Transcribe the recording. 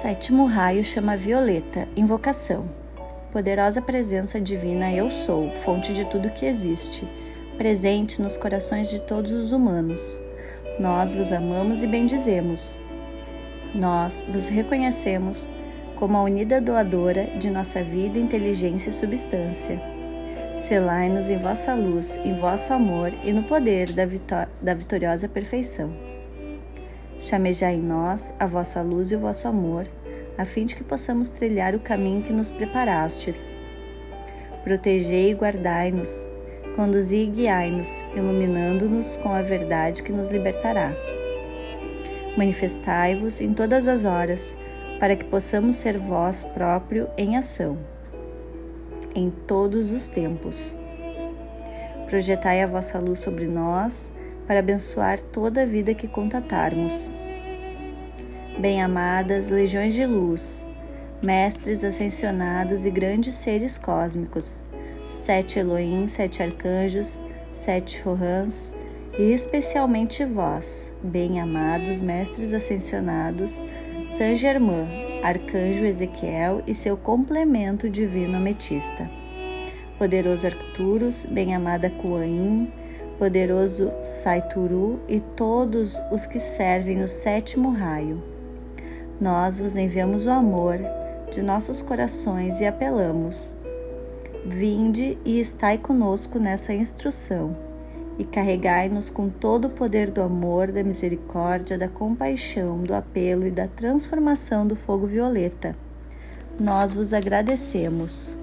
Sétimo raio chama Violeta, invocação. Poderosa presença divina eu sou, fonte de tudo que existe, presente nos corações de todos os humanos. Nós vos amamos e bendizemos. Nós vos reconhecemos como a unida doadora de nossa vida, inteligência e substância. Selai-nos em vossa luz, em vosso amor e no poder da, da vitoriosa perfeição. Chamejai em nós a vossa luz e o vosso amor, a fim de que possamos trilhar o caminho que nos preparastes. Protegei e guardai-nos, conduzi e guiai-nos, iluminando-nos com a verdade que nos libertará. Manifestai-vos em todas as horas, para que possamos ser vós próprio em ação, em todos os tempos. Projetai a vossa luz sobre nós, para abençoar toda a vida que contatarmos. Bem-amadas legiões de luz, mestres ascensionados e grandes seres cósmicos, sete Elohim, sete arcanjos, sete Rohans, e especialmente vós, bem-amados mestres ascensionados, Saint Germain, arcanjo Ezequiel e seu complemento divino ametista. Poderoso Arcturus, bem-amada Kuan poderoso Saituru e todos os que servem no sétimo raio. Nós vos enviamos o amor de nossos corações e apelamos. Vinde e estai conosco nessa instrução, e carregai-nos com todo o poder do amor, da misericórdia, da compaixão, do apelo e da transformação do fogo violeta. Nós vos agradecemos.